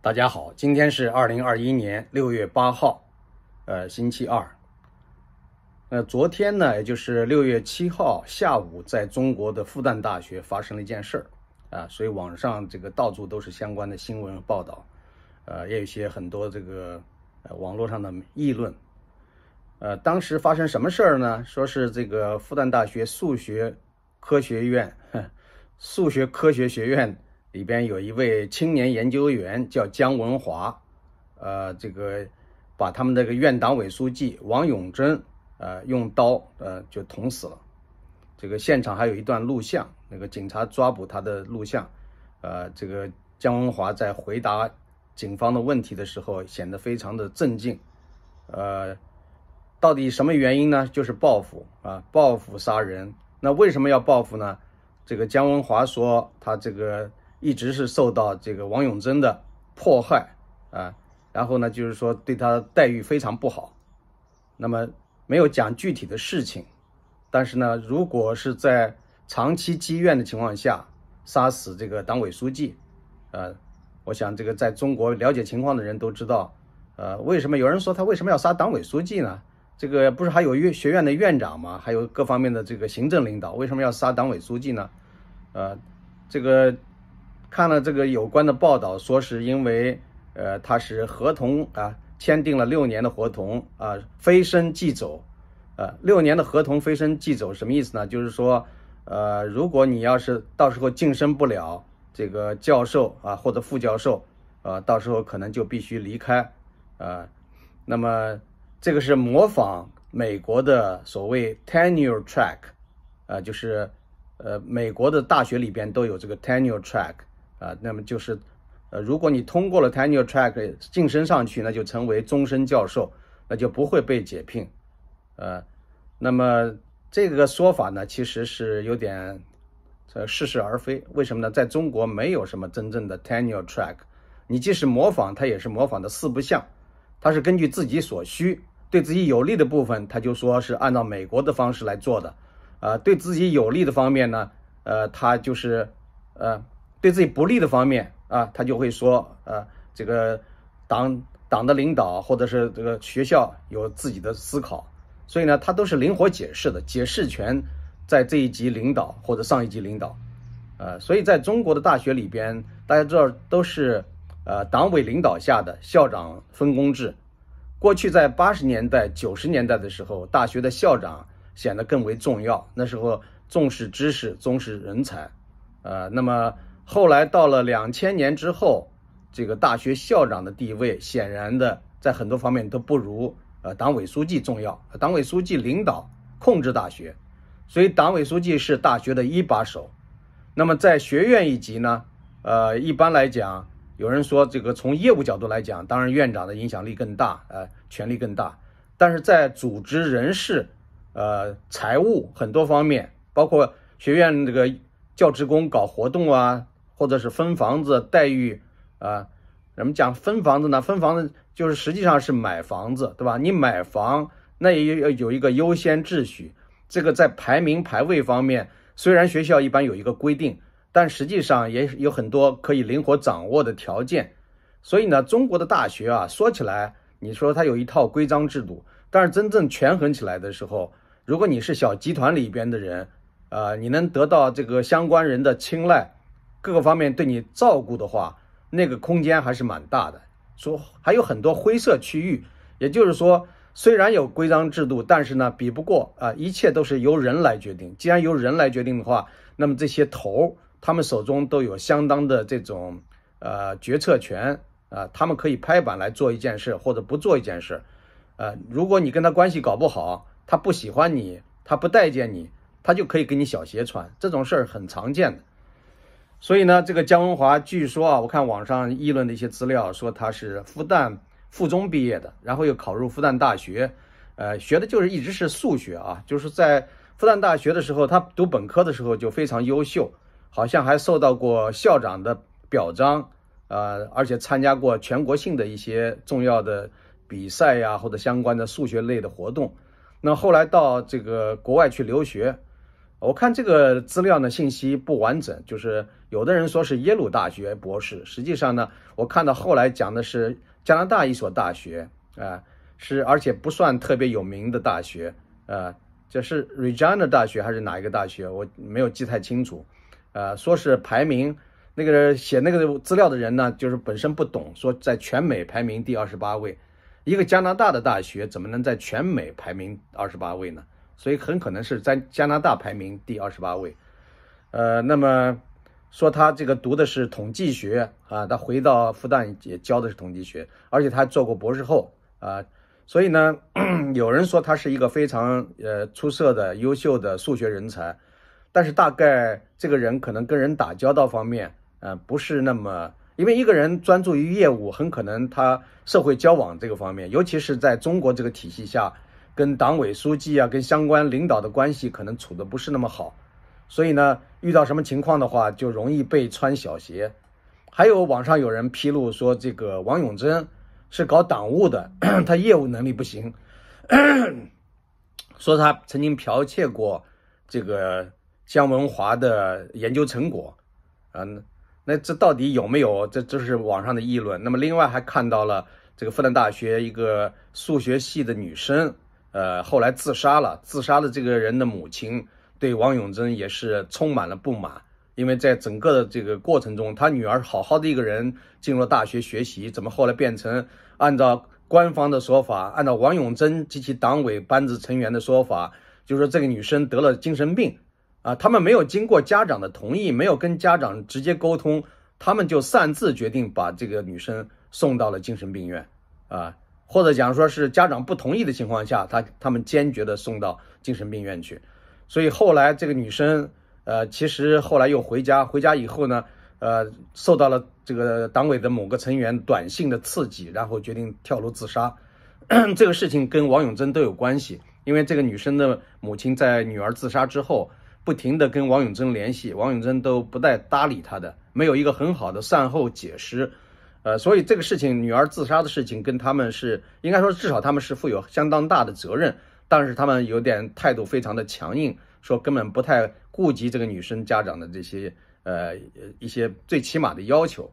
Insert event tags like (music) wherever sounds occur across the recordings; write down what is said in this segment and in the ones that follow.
大家好，今天是二零二一年六月八号，呃，星期二。呃，昨天呢，也就是六月七号下午，在中国的复旦大学发生了一件事儿啊，所以网上这个到处都是相关的新闻报道，呃，也有些很多这个呃网络上的议论。呃，当时发生什么事儿呢？说是这个复旦大学数学科学院、(laughs) 数学科学学院。里边有一位青年研究员叫姜文华，呃，这个把他们这个院党委书记王永珍，呃，用刀呃就捅死了。这个现场还有一段录像，那个警察抓捕他的录像，呃，这个姜文华在回答警方的问题的时候显得非常的镇静，呃，到底什么原因呢？就是报复啊，报复杀人。那为什么要报复呢？这个姜文华说他这个。一直是受到这个王永珍的迫害啊，然后呢，就是说对他待遇非常不好，那么没有讲具体的事情，但是呢，如果是在长期积怨的情况下杀死这个党委书记，呃，我想这个在中国了解情况的人都知道，呃，为什么有人说他为什么要杀党委书记呢？这个不是还有院学院的院长吗？还有各方面的这个行政领导，为什么要杀党委书记呢？呃，这个。看了这个有关的报道，说是因为，呃，他是合同啊，签订了六年的合同啊，飞升即走，呃，六年的合同飞升即走什么意思呢？就是说，呃，如果你要是到时候晋升不了这个教授啊或者副教授，呃，到时候可能就必须离开，啊，那么这个是模仿美国的所谓 tenure track，啊，就是，呃，美国的大学里边都有这个 tenure track。啊，那么就是，呃，如果你通过了 tenure track 晋升上去，那就成为终身教授，那就不会被解聘，呃，那么这个说法呢，其实是有点，呃，似是而非。为什么呢？在中国没有什么真正的 tenure track，你即使模仿，它也是模仿的四不像，它是根据自己所需，对自己有利的部分，他就说是按照美国的方式来做的，啊，对自己有利的方面呢，呃，他就是，呃。对自己不利的方面啊，他就会说，呃，这个党党的领导或者是这个学校有自己的思考，所以呢，他都是灵活解释的，解释权在这一级领导或者上一级领导，呃，所以在中国的大学里边，大家知道都是呃党委领导下的校长分工制。过去在八十年代、九十年代的时候，大学的校长显得更为重要，那时候重视知识，重视人才，呃，那么。后来到了两千年之后，这个大学校长的地位显然的在很多方面都不如呃党委书记重要。党委书记领导控制大学，所以党委书记是大学的一把手。那么在学院一级呢，呃，一般来讲，有人说这个从业务角度来讲，当然院长的影响力更大，呃，权力更大。但是在组织人事、呃，财务很多方面，包括学院这个教职工搞活动啊。或者是分房子待遇啊？怎么讲分房子呢？分房子就是实际上是买房子，对吧？你买房那也要有一个优先秩序。这个在排名排位方面，虽然学校一般有一个规定，但实际上也有很多可以灵活掌握的条件。所以呢，中国的大学啊，说起来你说它有一套规章制度，但是真正权衡起来的时候，如果你是小集团里边的人，呃，你能得到这个相关人的青睐。各个方面对你照顾的话，那个空间还是蛮大的。说还有很多灰色区域，也就是说，虽然有规章制度，但是呢，比不过啊，一切都是由人来决定。既然由人来决定的话，那么这些头他们手中都有相当的这种呃决策权啊，他们可以拍板来做一件事或者不做一件事。呃，如果你跟他关系搞不好，他不喜欢你，他不待见你，他就可以给你小鞋穿。这种事儿很常见的。所以呢，这个姜文华据说啊，我看网上议论的一些资料说他是复旦附中毕业的，然后又考入复旦大学，呃，学的就是一直是数学啊，就是在复旦大学的时候，他读本科的时候就非常优秀，好像还受到过校长的表彰，呃，而且参加过全国性的一些重要的比赛呀，或者相关的数学类的活动。那后来到这个国外去留学。我看这个资料呢，信息不完整，就是有的人说是耶鲁大学博士，实际上呢，我看到后来讲的是加拿大一所大学啊，是而且不算特别有名的大学啊，这是 Regina 大学还是哪一个大学？我没有记太清楚，呃，说是排名那个写那个资料的人呢，就是本身不懂，说在全美排名第二十八位，一个加拿大的大学怎么能在全美排名二十八位呢？所以很可能是在加拿大排名第二十八位，呃，那么说他这个读的是统计学啊，他回到复旦也教的是统计学，而且他做过博士后啊，所以呢，(clears throat) 有人说他是一个非常呃出色的、优秀的数学人才，但是大概这个人可能跟人打交道方面，呃，不是那么，因为一个人专注于业务，很可能他社会交往这个方面，尤其是在中国这个体系下。跟党委书记啊，跟相关领导的关系可能处的不是那么好，所以呢，遇到什么情况的话，就容易被穿小鞋。还有网上有人披露说，这个王永珍是搞党务的，(clears throat) 他业务能力不行，(coughs) 说他曾经剽窃过这个姜文华的研究成果，嗯，那这到底有没有？这这是网上的议论。那么另外还看到了这个复旦大学一个数学系的女生。呃，后来自杀了。自杀的这个人的母亲对王永珍也是充满了不满，因为在整个的这个过程中，他女儿好好的一个人进入了大学学习，怎么后来变成按照官方的说法，按照王永珍及其党委班子成员的说法，就是说这个女生得了精神病啊？他们没有经过家长的同意，没有跟家长直接沟通，他们就擅自决定把这个女生送到了精神病院啊。或者讲说是家长不同意的情况下，他他们坚决的送到精神病院去，所以后来这个女生，呃，其实后来又回家，回家以后呢，呃，受到了这个党委的某个成员短信的刺激，然后决定跳楼自杀。(clears throat) 这个事情跟王永珍都有关系，因为这个女生的母亲在女儿自杀之后，不停的跟王永珍联系，王永珍都不带搭理她的，没有一个很好的善后解释。呃，所以这个事情，女儿自杀的事情，跟他们是应该说，至少他们是负有相当大的责任。但是他们有点态度非常的强硬，说根本不太顾及这个女生家长的这些呃一些最起码的要求。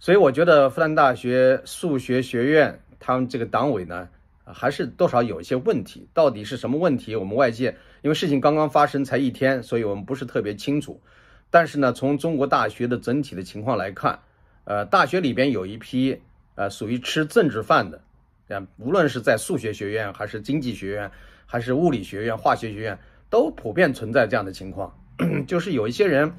所以我觉得复旦大学数学学院他们这个党委呢，还是多少有一些问题。到底是什么问题？我们外界因为事情刚刚发生才一天，所以我们不是特别清楚。但是呢，从中国大学的整体的情况来看。呃，大学里边有一批呃属于吃政治饭的，啊，无论是在数学学院，还是经济学院，还是物理学院、化学学院，都普遍存在这样的情况。(clears throat) 就是有一些人，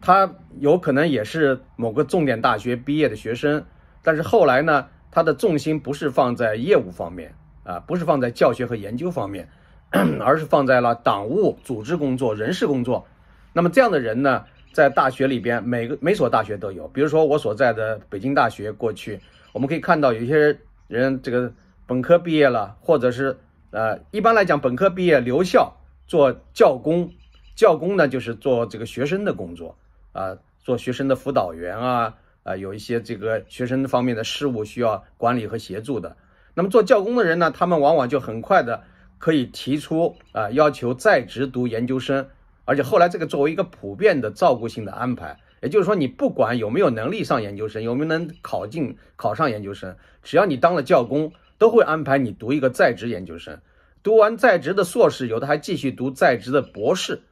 他有可能也是某个重点大学毕业的学生，但是后来呢，他的重心不是放在业务方面啊，不是放在教学和研究方面，(clears throat) 而是放在了党务、组织工作、人事工作。那么这样的人呢？在大学里边，每个每所大学都有。比如说我所在的北京大学，过去我们可以看到有些人这个本科毕业了，或者是呃，一般来讲本科毕业留校做教工，教工呢就是做这个学生的工作啊，做学生的辅导员啊，啊有一些这个学生方面的事务需要管理和协助的。那么做教工的人呢，他们往往就很快的可以提出啊要求在职读研究生。而且后来这个作为一个普遍的照顾性的安排，也就是说，你不管有没有能力上研究生，有没有能考进考上研究生，只要你当了教工，都会安排你读一个在职研究生。读完在职的硕士，有的还继续读在职的博士，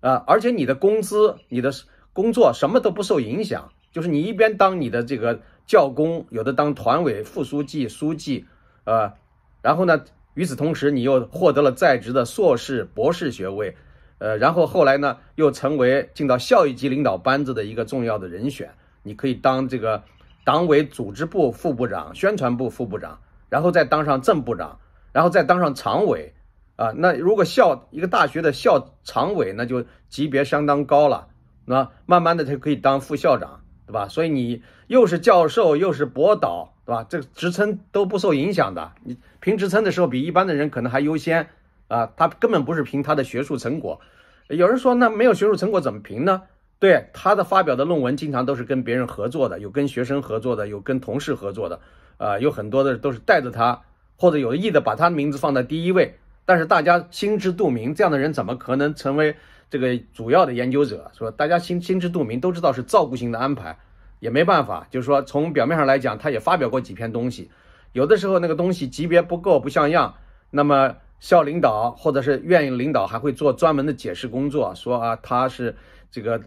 啊，而且你的工资、你的工作什么都不受影响，就是你一边当你的这个教工，有的当团委副书记、书记，呃，然后呢，与此同时，你又获得了在职的硕士、博士学位。呃，然后后来呢，又成为进到校一级领导班子的一个重要的人选。你可以当这个党委组织部副部长、宣传部副部长，然后再当上正部长，然后再当上常委。啊，那如果校一个大学的校常委，那就级别相当高了。那慢慢的他可以当副校长，对吧？所以你又是教授，又是博导，对吧？这个职称都不受影响的。你评职称的时候，比一般的人可能还优先。啊，他根本不是凭他的学术成果。有人说，那没有学术成果怎么评呢？对他的发表的论文，经常都是跟别人合作的，有跟学生合作的，有跟同事合作的。啊，有很多的都是带着他，或者有意的把他的名字放在第一位。但是大家心知肚明，这样的人怎么可能成为这个主要的研究者说，大家心心知肚明，都知道是照顾性的安排，也没办法。就是说，从表面上来讲，他也发表过几篇东西，有的时候那个东西级别不够，不像样，那么校领导或者是院领导还会做专门的解释工作，说啊，他是这个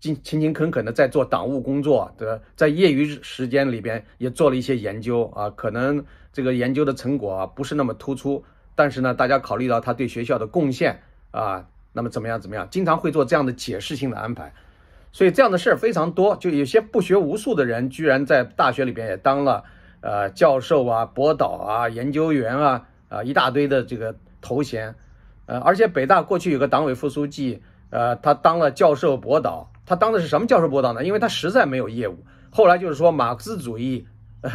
勤勤勤恳恳的在做党务工作的，在业余时间里边也做了一些研究啊，可能这个研究的成果啊不是那么突出，但是呢，大家考虑到他对学校的贡献啊。那么怎么样？怎么样？经常会做这样的解释性的安排，所以这样的事儿非常多。就有些不学无术的人，居然在大学里边也当了呃教授啊、博导啊、研究员啊啊一大堆的这个头衔。呃，而且北大过去有个党委副书记，呃，他当了教授、博导。他当的是什么教授、博导呢？因为他实在没有业务。后来就是说马克思主义，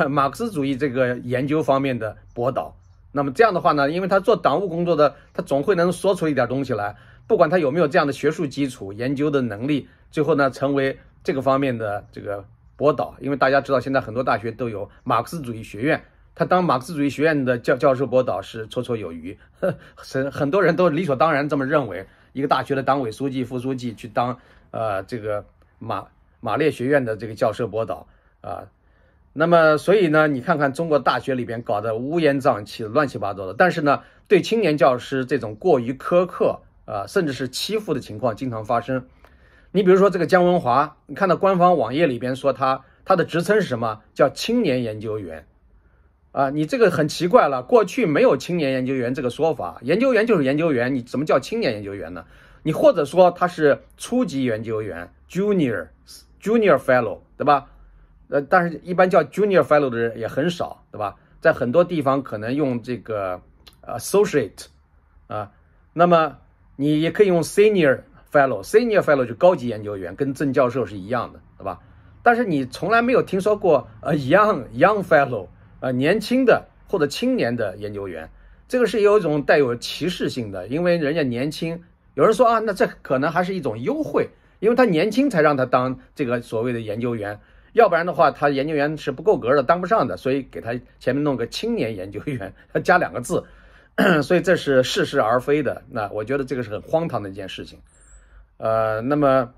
马克思主义这个研究方面的博导。那么这样的话呢，因为他做党务工作的，他总会能说出一点东西来。不管他有没有这样的学术基础、研究的能力，最后呢，成为这个方面的这个博导。因为大家知道，现在很多大学都有马克思主义学院，他当马克思主义学院的教教授博导是绰绰有余。(laughs) 很很多人都理所当然这么认为，一个大学的党委书记、副书记去当呃这个马马列学院的这个教授博导啊。那么，所以呢，你看看中国大学里边搞得乌烟瘴气、乱七八糟的，但是呢，对青年教师这种过于苛刻。啊，甚至是欺负的情况经常发生。你比如说这个姜文华，你看到官方网页里边说他他的职称是什么？叫青年研究员。啊，你这个很奇怪了，过去没有青年研究员这个说法，研究员就是研究员，你怎么叫青年研究员呢？你或者说他是初级研究员，junior junior fellow，对吧？呃，但是一般叫 junior fellow 的人也很少，对吧？在很多地方可能用这个 associate 啊，那么。你也可以用 senior fellow，senior fellow 就高级研究员，跟正教授是一样的，对吧？但是你从来没有听说过呃 young young fellow，呃年轻的或者青年的研究员，这个是有一种带有歧视性的，因为人家年轻。有人说啊，那这可能还是一种优惠，因为他年轻才让他当这个所谓的研究员，要不然的话他研究员是不够格的，当不上的，所以给他前面弄个青年研究员，他加两个字。(coughs) 所以这是似是而非的，那我觉得这个是很荒唐的一件事情。呃，那么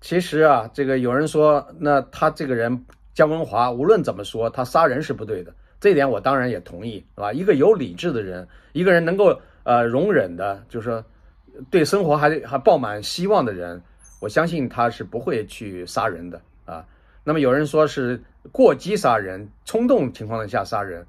其实啊，这个有人说，那他这个人姜文华无论怎么说，他杀人是不对的，这点我当然也同意，是吧？一个有理智的人，一个人能够呃容忍的，就是说对生活还还抱满希望的人，我相信他是不会去杀人的啊。那么有人说是过激杀人，冲动情况下杀人，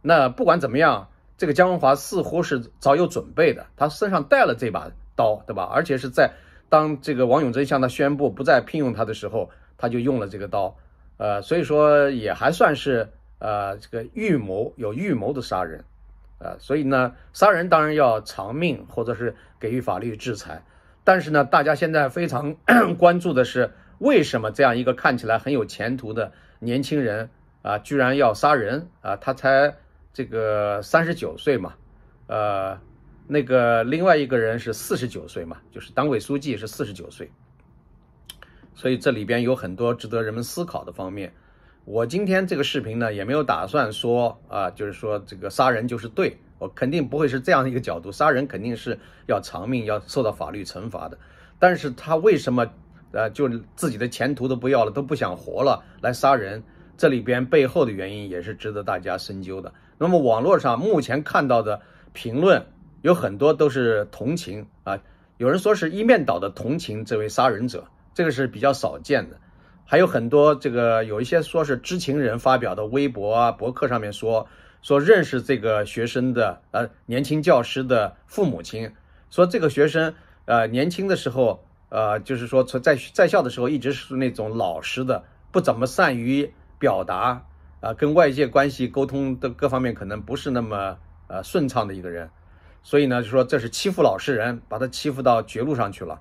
那不管怎么样。这个姜文华似乎是早有准备的，他身上带了这把刀，对吧？而且是在当这个王永贞向他宣布不再聘用他的时候，他就用了这个刀，呃，所以说也还算是呃这个预谋有预谋的杀人，呃，所以呢，杀人当然要偿命或者是给予法律制裁，但是呢，大家现在非常 (coughs) 关注的是为什么这样一个看起来很有前途的年轻人啊，居然要杀人啊？他才。这个三十九岁嘛，呃，那个另外一个人是四十九岁嘛，就是党委书记是四十九岁，所以这里边有很多值得人们思考的方面。我今天这个视频呢，也没有打算说啊，就是说这个杀人就是对我肯定不会是这样的一个角度，杀人肯定是要偿命，要受到法律惩罚的。但是他为什么呃，就自己的前途都不要了，都不想活了来杀人？这里边背后的原因也是值得大家深究的。那么网络上目前看到的评论有很多都是同情啊，有人说是一面倒的同情这位杀人者，这个是比较少见的。还有很多这个有一些说是知情人发表的微博啊、博客上面说说认识这个学生的呃年轻教师的父母亲，说这个学生呃年轻的时候呃就是说在在校的时候一直是那种老实的，不怎么善于表达。啊，跟外界关系沟通的各方面可能不是那么呃顺畅的一个人，所以呢，就说这是欺负老实人，把他欺负到绝路上去了，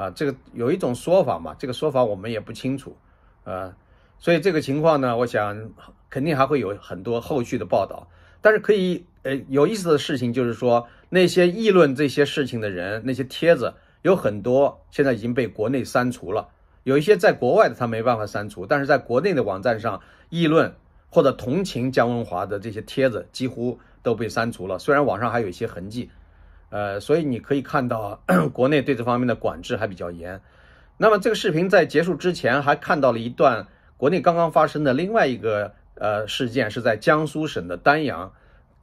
啊，这个有一种说法嘛，这个说法我们也不清楚，呃，所以这个情况呢，我想肯定还会有很多后续的报道，但是可以呃有意思的事情就是说，那些议论这些事情的人，那些帖子有很多现在已经被国内删除了，有一些在国外的他没办法删除，但是在国内的网站上议论。或者同情姜文华的这些帖子几乎都被删除了，虽然网上还有一些痕迹，呃，所以你可以看到国内对这方面的管制还比较严。那么这个视频在结束之前还看到了一段国内刚刚发生的另外一个呃事件，是在江苏省的丹阳。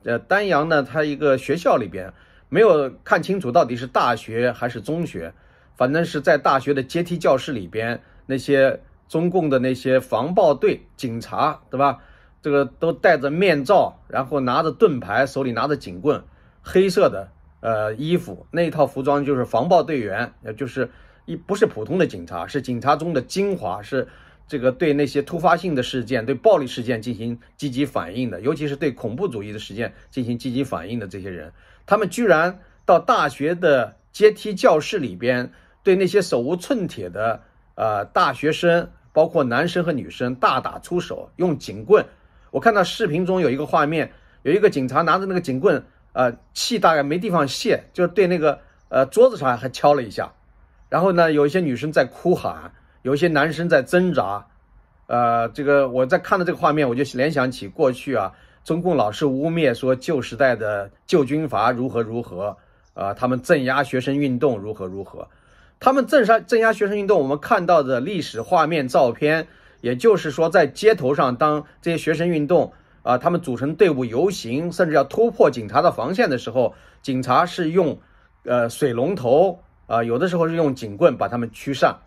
呃，丹阳呢，它一个学校里边没有看清楚到底是大学还是中学，反正是在大学的阶梯教室里边，那些中共的那些防暴队警察，对吧？这个都戴着面罩，然后拿着盾牌，手里拿着警棍，黑色的呃衣服，那一套服装就是防暴队员，也就是一不是普通的警察，是警察中的精华，是。这个对那些突发性的事件、对暴力事件进行积极反应的，尤其是对恐怖主义的事件进行积极反应的这些人，他们居然到大学的阶梯教室里边，对那些手无寸铁的呃大学生，包括男生和女生大打出手，用警棍。我看到视频中有一个画面，有一个警察拿着那个警棍，呃，气大概没地方泄，就对那个呃桌子上还敲了一下，然后呢，有一些女生在哭喊。有一些男生在挣扎，呃，这个我在看到这个画面，我就联想起过去啊，中共老是污蔑说旧时代的旧军阀如何如何，啊，他们镇压学生运动如何如何，他们镇杀镇压学生运动，我们看到的历史画面照片，也就是说在街头上，当这些学生运动啊，他们组成队伍游行，甚至要突破警察的防线的时候，警察是用呃水龙头啊，有的时候是用警棍把他们驱散。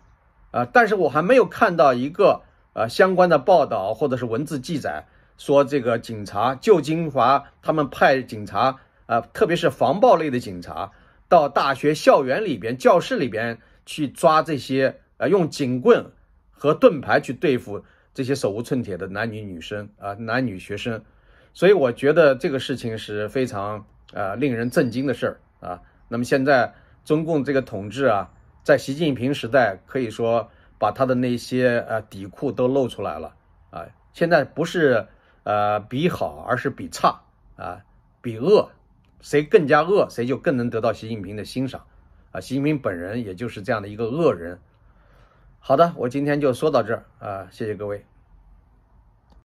啊，但是我还没有看到一个呃相关的报道或者是文字记载，说这个警察旧金华他们派警察啊，特别是防暴类的警察，到大学校园里边、教室里边去抓这些呃用警棍和盾牌去对付这些手无寸铁的男女女生啊男女学生，所以我觉得这个事情是非常呃令人震惊的事儿啊。那么现在中共这个统治啊。在习近平时代，可以说把他的那些呃底裤都露出来了啊！现在不是呃比好，而是比差啊，比恶，谁更加恶，谁就更能得到习近平的欣赏啊！习近平本人也就是这样的一个恶人。好的，我今天就说到这儿啊，谢谢各位。